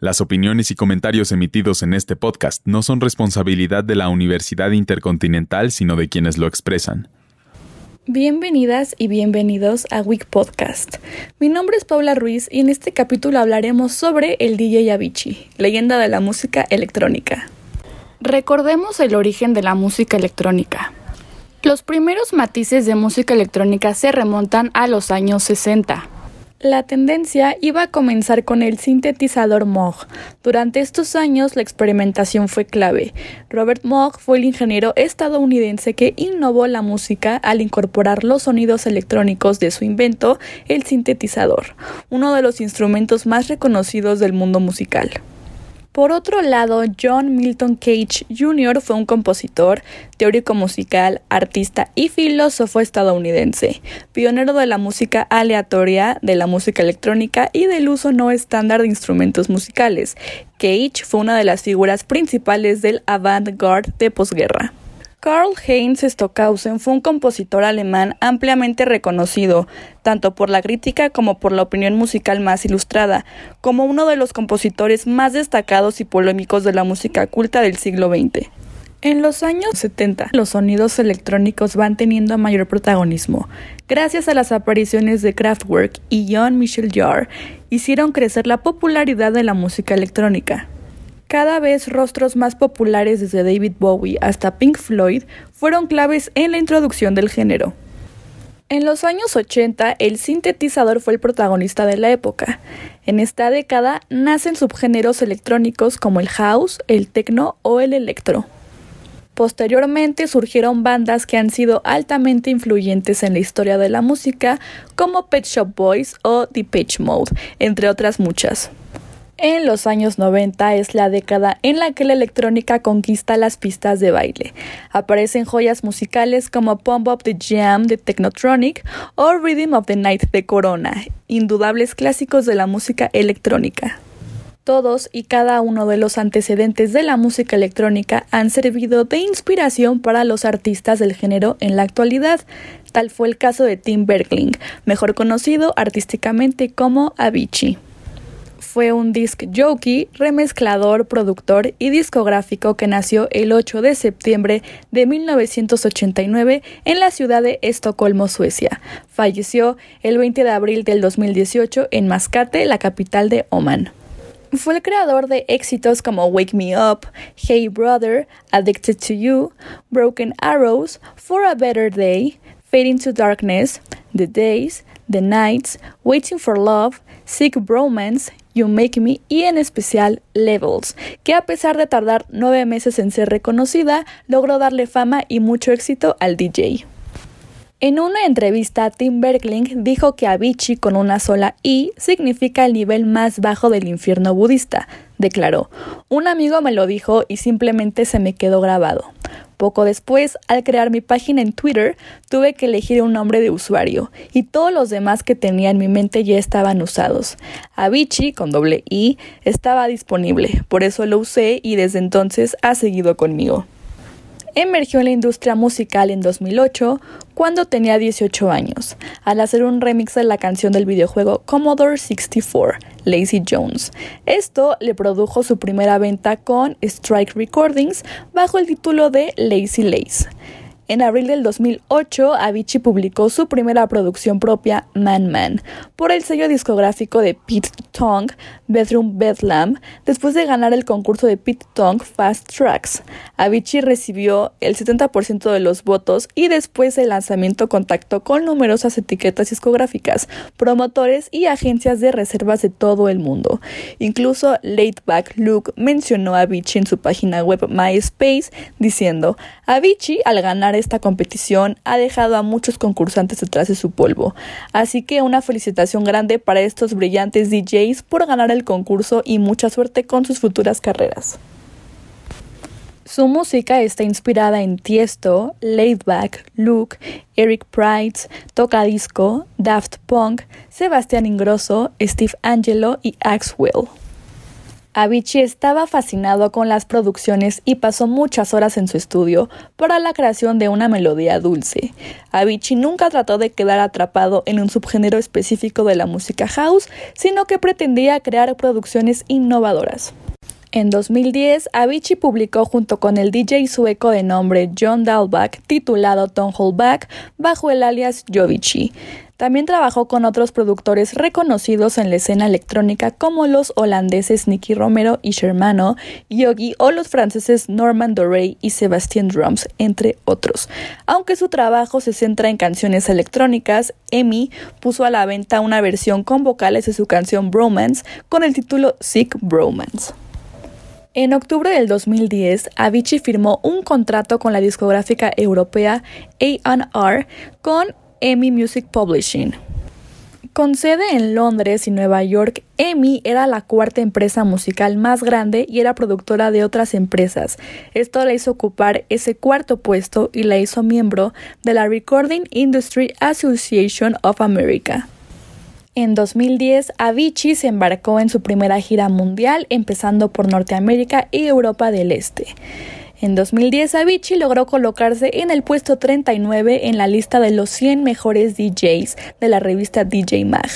Las opiniones y comentarios emitidos en este podcast no son responsabilidad de la Universidad Intercontinental, sino de quienes lo expresan. Bienvenidas y bienvenidos a Week Podcast. Mi nombre es Paula Ruiz y en este capítulo hablaremos sobre el DJ Avicii, leyenda de la música electrónica. Recordemos el origen de la música electrónica. Los primeros matices de música electrónica se remontan a los años 60. La tendencia iba a comenzar con el sintetizador Moog. Durante estos años la experimentación fue clave. Robert Moog fue el ingeniero estadounidense que innovó la música al incorporar los sonidos electrónicos de su invento, el sintetizador, uno de los instrumentos más reconocidos del mundo musical. Por otro lado, John Milton Cage Jr. fue un compositor, teórico musical, artista y filósofo estadounidense, pionero de la música aleatoria, de la música electrónica y del uso no estándar de instrumentos musicales. Cage fue una de las figuras principales del avant-garde de posguerra. Karl Heinz Stockhausen fue un compositor alemán ampliamente reconocido, tanto por la crítica como por la opinión musical más ilustrada, como uno de los compositores más destacados y polémicos de la música culta del siglo XX. En los años 70, los sonidos electrónicos van teniendo mayor protagonismo. Gracias a las apariciones de Kraftwerk y John Michel Jarre, hicieron crecer la popularidad de la música electrónica. Cada vez rostros más populares desde David Bowie hasta Pink Floyd fueron claves en la introducción del género. En los años 80, el sintetizador fue el protagonista de la época. En esta década nacen subgéneros electrónicos como el house, el techno o el electro. Posteriormente surgieron bandas que han sido altamente influyentes en la historia de la música, como Pet Shop Boys o Depeche Mode, entre otras muchas. En los años 90 es la década en la que la electrónica conquista las pistas de baile. Aparecen joyas musicales como Pump Up the Jam de Technotronic o Rhythm of the Night de Corona, indudables clásicos de la música electrónica. Todos y cada uno de los antecedentes de la música electrónica han servido de inspiración para los artistas del género en la actualidad. Tal fue el caso de Tim Bergling, mejor conocido artísticamente como Avicii fue un disc jockey, remezclador, productor y discográfico que nació el 8 de septiembre de 1989 en la ciudad de Estocolmo, Suecia. Falleció el 20 de abril del 2018 en Mascate, la capital de Oman. Fue el creador de éxitos como Wake Me Up, Hey Brother, Addicted to You, Broken Arrows, For a Better Day, Fading to Darkness, The Days, The Nights, Waiting for Love, Sick Bromance You Make Me y en especial Levels, que a pesar de tardar nueve meses en ser reconocida, logró darle fama y mucho éxito al DJ. En una entrevista, Tim Bergling dijo que Avicii con una sola I significa el nivel más bajo del infierno budista. Declaró, un amigo me lo dijo y simplemente se me quedó grabado. Poco después, al crear mi página en Twitter, tuve que elegir un nombre de usuario y todos los demás que tenía en mi mente ya estaban usados. Avicii, con doble I, estaba disponible, por eso lo usé y desde entonces ha seguido conmigo. Emergió en la industria musical en 2008 cuando tenía 18 años, al hacer un remix de la canción del videojuego Commodore 64, Lazy Jones. Esto le produjo su primera venta con Strike Recordings bajo el título de Lazy Lace. En abril del 2008, Avicii publicó su primera producción propia, Man Man, por el sello discográfico de Pete Tong, Bedroom Bedlam, después de ganar el concurso de Pete Tong Fast Tracks. Avicii recibió el 70% de los votos y después del lanzamiento contactó con numerosas etiquetas discográficas, promotores y agencias de reservas de todo el mundo. Incluso Laidback Luke mencionó a Avicii en su página web MySpace diciendo, Avicii al ganar esta competición ha dejado a muchos concursantes detrás de su polvo. Así que una felicitación grande para estos brillantes DJs por ganar el concurso y mucha suerte con sus futuras carreras. Su música está inspirada en Tiesto, Laidback, Luke, Eric Price, Toca Disco, Daft Punk, Sebastián Ingrosso, Steve Angelo y Axwell. Avicii estaba fascinado con las producciones y pasó muchas horas en su estudio para la creación de una melodía dulce. Avicii nunca trató de quedar atrapado en un subgénero específico de la música house, sino que pretendía crear producciones innovadoras. En 2010, Avicii publicó junto con el DJ sueco de nombre John Dalbach titulado Don't Hold Back bajo el alias Jovici. También trabajó con otros productores reconocidos en la escena electrónica como los holandeses Nicky Romero y Shermano, Yogi o los franceses Norman Doré y Sébastien Drums, entre otros. Aunque su trabajo se centra en canciones electrónicas, Emi puso a la venta una versión con vocales de su canción Bromance con el título Sick Bromance. En octubre del 2010, Avicii firmó un contrato con la discográfica europea A&R con EMI Music Publishing. Con sede en Londres y Nueva York, EMI era la cuarta empresa musical más grande y era productora de otras empresas. Esto la hizo ocupar ese cuarto puesto y la hizo miembro de la Recording Industry Association of America. En 2010, Avicii se embarcó en su primera gira mundial, empezando por Norteamérica y Europa del Este. En 2010, Avicii logró colocarse en el puesto 39 en la lista de los 100 mejores DJs de la revista DJ Mag.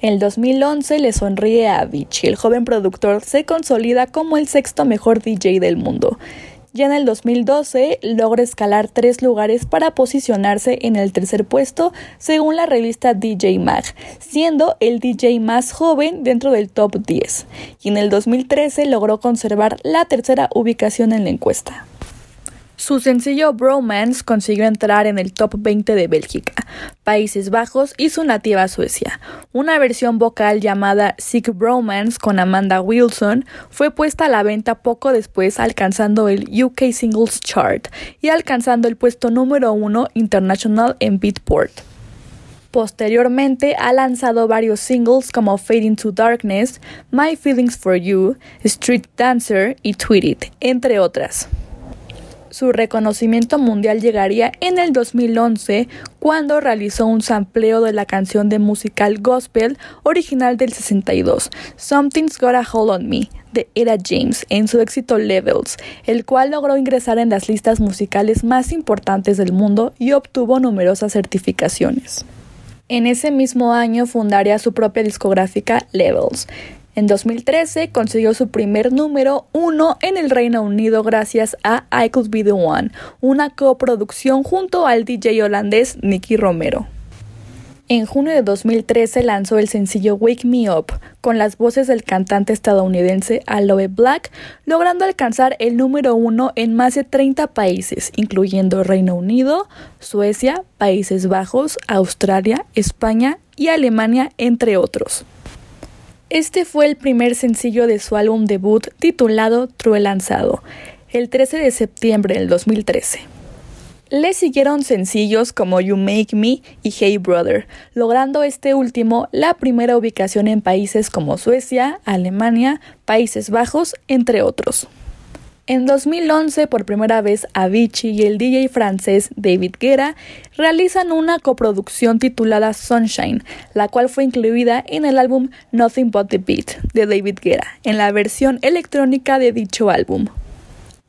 En 2011 le sonríe a Avicii, el joven productor se consolida como el sexto mejor DJ del mundo. Ya en el 2012 logra escalar tres lugares para posicionarse en el tercer puesto según la revista DJ Mag, siendo el DJ más joven dentro del top 10. Y en el 2013 logró conservar la tercera ubicación en la encuesta. Su sencillo Bromance consiguió entrar en el top 20 de Bélgica, Países Bajos y su nativa Suecia. Una versión vocal llamada Sick Bromance con Amanda Wilson fue puesta a la venta poco después alcanzando el UK Singles Chart y alcanzando el puesto número 1 internacional en Beatport. Posteriormente ha lanzado varios singles como Fade into Darkness, My Feelings for You, Street Dancer y Tweet It, entre otras. Su reconocimiento mundial llegaría en el 2011 cuando realizó un sampleo de la canción de musical gospel original del 62, Something's Got a Hold on Me, de Era James, en su éxito Levels, el cual logró ingresar en las listas musicales más importantes del mundo y obtuvo numerosas certificaciones. En ese mismo año fundaría su propia discográfica Levels, en 2013 consiguió su primer número uno en el Reino Unido gracias a I Could Be the One, una coproducción junto al DJ holandés Nicky Romero. En junio de 2013 lanzó el sencillo Wake Me Up con las voces del cantante estadounidense Aloe Black, logrando alcanzar el número uno en más de 30 países, incluyendo Reino Unido, Suecia, Países Bajos, Australia, España y Alemania, entre otros. Este fue el primer sencillo de su álbum debut titulado True lanzado, el 13 de septiembre del 2013. Le siguieron sencillos como You Make Me y Hey Brother, logrando este último la primera ubicación en países como Suecia, Alemania, Países Bajos, entre otros. En 2011, por primera vez, Avicii y el DJ francés David Guerra realizan una coproducción titulada Sunshine, la cual fue incluida en el álbum Nothing But the Beat de David Guerra, en la versión electrónica de dicho álbum.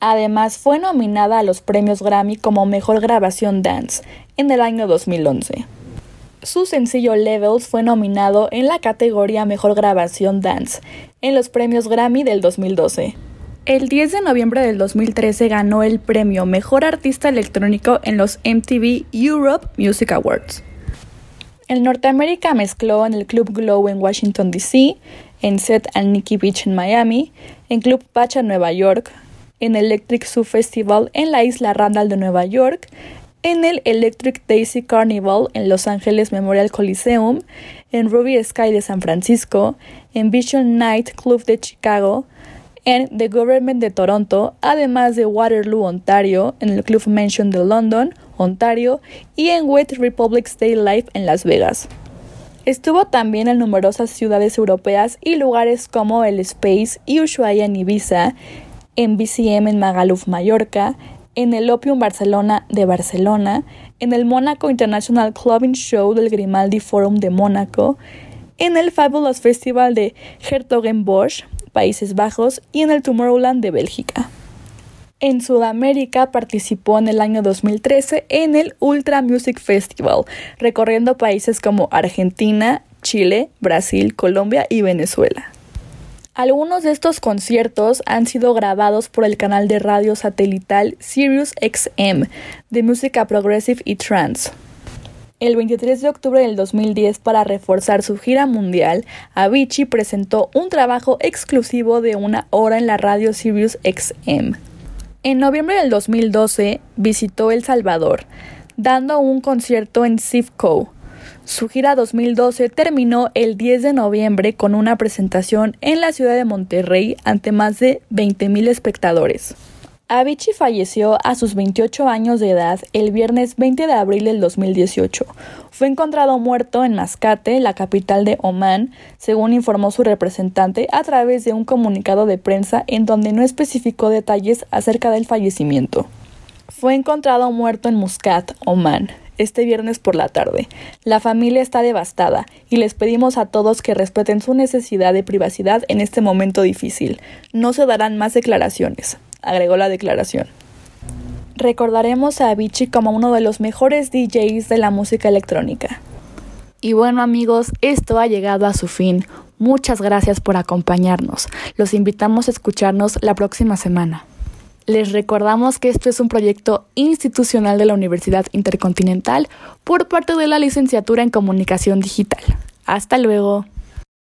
Además, fue nominada a los premios Grammy como Mejor Grabación Dance en el año 2011. Su sencillo Levels fue nominado en la categoría Mejor Grabación Dance en los premios Grammy del 2012. El 10 de noviembre del 2013 ganó el premio Mejor Artista Electrónico en los MTV Europe Music Awards. En Norteamérica mezcló en el Club Glow en Washington, D.C., en Set and Nikki Beach en Miami, en Club Pacha en Nueva York, en Electric Zoo Festival en la isla Randall de Nueva York, en el Electric Daisy Carnival en Los Ángeles Memorial Coliseum, en Ruby Sky de San Francisco, en Vision Night Club de Chicago, en The Government de Toronto, además de Waterloo, Ontario, en el Club Mansion de London, Ontario, y en Wet Republic Day Life en Las Vegas. Estuvo también en numerosas ciudades europeas y lugares como el Space y Ushuaia en Ibiza, en BCM en Magaluf, Mallorca, en el Opium Barcelona de Barcelona, en el Monaco International Clubbing Show del Grimaldi Forum de Mónaco, en el Fabulous Festival de Hertogenbosch, Países Bajos y en el Tomorrowland de Bélgica. En Sudamérica participó en el año 2013 en el Ultra Music Festival, recorriendo países como Argentina, Chile, Brasil, Colombia y Venezuela. Algunos de estos conciertos han sido grabados por el canal de radio satelital Sirius XM de música progressive y trance. El 23 de octubre del 2010, para reforzar su gira mundial, Avicii presentó un trabajo exclusivo de una hora en la radio Sirius XM. En noviembre del 2012 visitó El Salvador, dando un concierto en Sifco. Su gira 2012 terminó el 10 de noviembre con una presentación en la ciudad de Monterrey ante más de 20.000 espectadores. Avicii falleció a sus 28 años de edad el viernes 20 de abril del 2018. Fue encontrado muerto en Mascate, la capital de Omán, según informó su representante a través de un comunicado de prensa en donde no especificó detalles acerca del fallecimiento. Fue encontrado muerto en Muscat, Omán, este viernes por la tarde. La familia está devastada y les pedimos a todos que respeten su necesidad de privacidad en este momento difícil. No se darán más declaraciones agregó la declaración. Recordaremos a Avicii como uno de los mejores DJs de la música electrónica. Y bueno amigos, esto ha llegado a su fin. Muchas gracias por acompañarnos. Los invitamos a escucharnos la próxima semana. Les recordamos que esto es un proyecto institucional de la Universidad Intercontinental por parte de la Licenciatura en Comunicación Digital. Hasta luego.